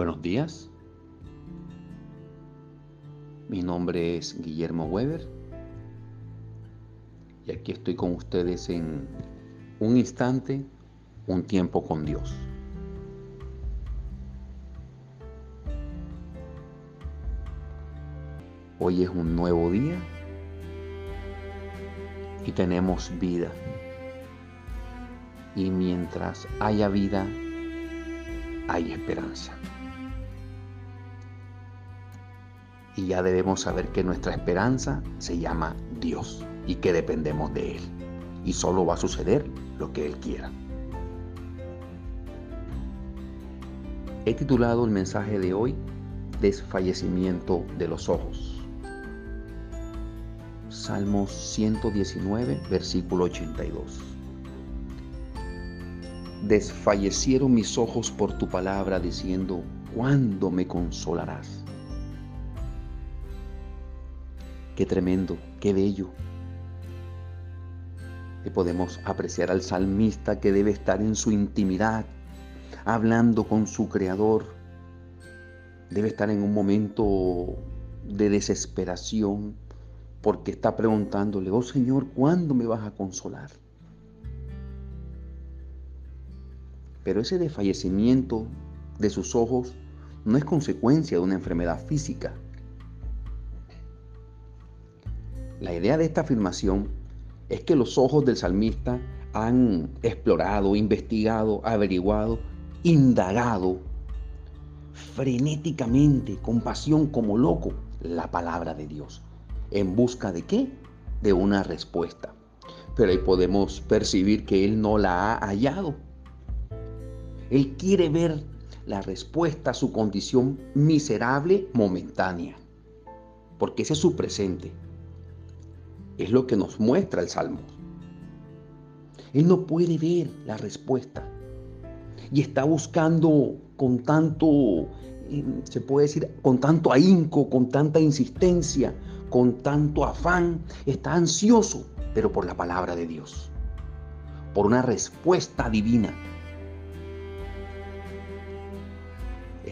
Buenos días. Mi nombre es Guillermo Weber y aquí estoy con ustedes en un instante, un tiempo con Dios. Hoy es un nuevo día y tenemos vida. Y mientras haya vida, hay esperanza. Y ya debemos saber que nuestra esperanza se llama Dios y que dependemos de Él. Y solo va a suceder lo que Él quiera. He titulado el mensaje de hoy Desfallecimiento de los ojos. Salmos 119, versículo 82. Desfallecieron mis ojos por tu palabra diciendo, ¿cuándo me consolarás? Qué tremendo, qué bello. Y podemos apreciar al salmista que debe estar en su intimidad, hablando con su creador. Debe estar en un momento de desesperación porque está preguntándole, oh Señor, ¿cuándo me vas a consolar? Pero ese desfallecimiento de sus ojos no es consecuencia de una enfermedad física. La idea de esta afirmación es que los ojos del salmista han explorado, investigado, averiguado, indagado frenéticamente, con pasión como loco, la palabra de Dios. ¿En busca de qué? De una respuesta. Pero ahí podemos percibir que Él no la ha hallado. Él quiere ver la respuesta a su condición miserable momentánea, porque ese es su presente. Es lo que nos muestra el Salmo. Él no puede ver la respuesta y está buscando con tanto, se puede decir, con tanto ahínco, con tanta insistencia, con tanto afán, está ansioso, pero por la palabra de Dios, por una respuesta divina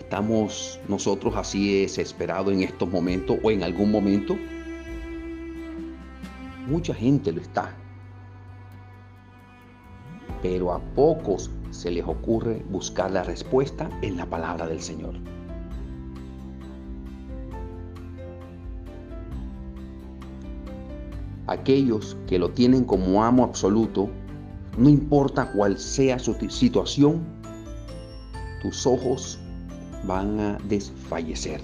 ¿Estamos nosotros así desesperados en estos momentos o en algún momento? Mucha gente lo está. Pero a pocos se les ocurre buscar la respuesta en la palabra del Señor. Aquellos que lo tienen como amo absoluto, no importa cuál sea su situación, tus ojos van a desfallecer.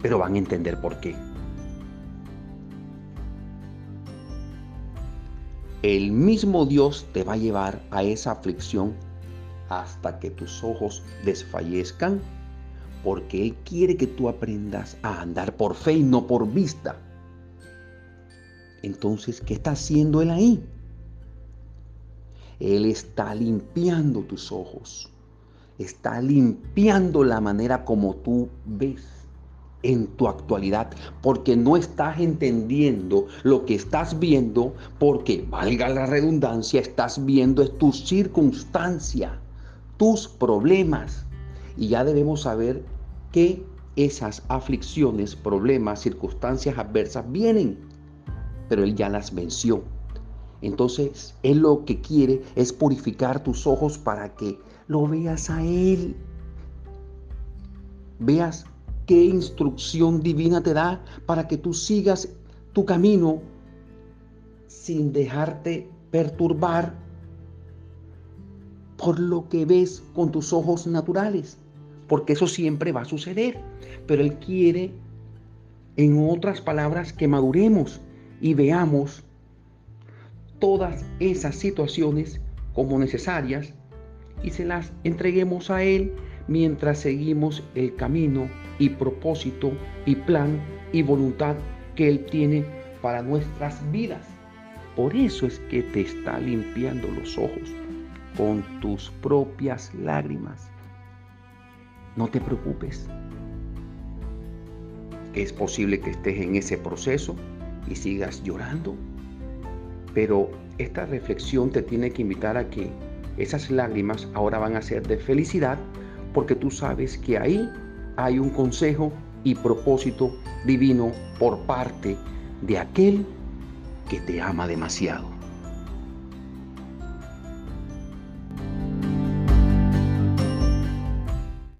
Pero van a entender por qué. El mismo Dios te va a llevar a esa aflicción hasta que tus ojos desfallezcan, porque Él quiere que tú aprendas a andar por fe y no por vista. Entonces, ¿qué está haciendo Él ahí? Él está limpiando tus ojos está limpiando la manera como tú ves en tu actualidad, porque no estás entendiendo lo que estás viendo, porque, valga la redundancia, estás viendo es tu circunstancia, tus problemas. Y ya debemos saber que esas aflicciones, problemas, circunstancias adversas vienen, pero Él ya las venció. Entonces, Él lo que quiere es purificar tus ojos para que lo veas a Él. Veas qué instrucción divina te da para que tú sigas tu camino sin dejarte perturbar por lo que ves con tus ojos naturales, porque eso siempre va a suceder. Pero Él quiere, en otras palabras, que maduremos y veamos todas esas situaciones como necesarias y se las entreguemos a Él mientras seguimos el camino y propósito y plan y voluntad que Él tiene para nuestras vidas. Por eso es que te está limpiando los ojos con tus propias lágrimas. No te preocupes. Es posible que estés en ese proceso y sigas llorando, pero esta reflexión te tiene que invitar a que esas lágrimas ahora van a ser de felicidad porque tú sabes que ahí hay un consejo y propósito divino por parte de aquel que te ama demasiado.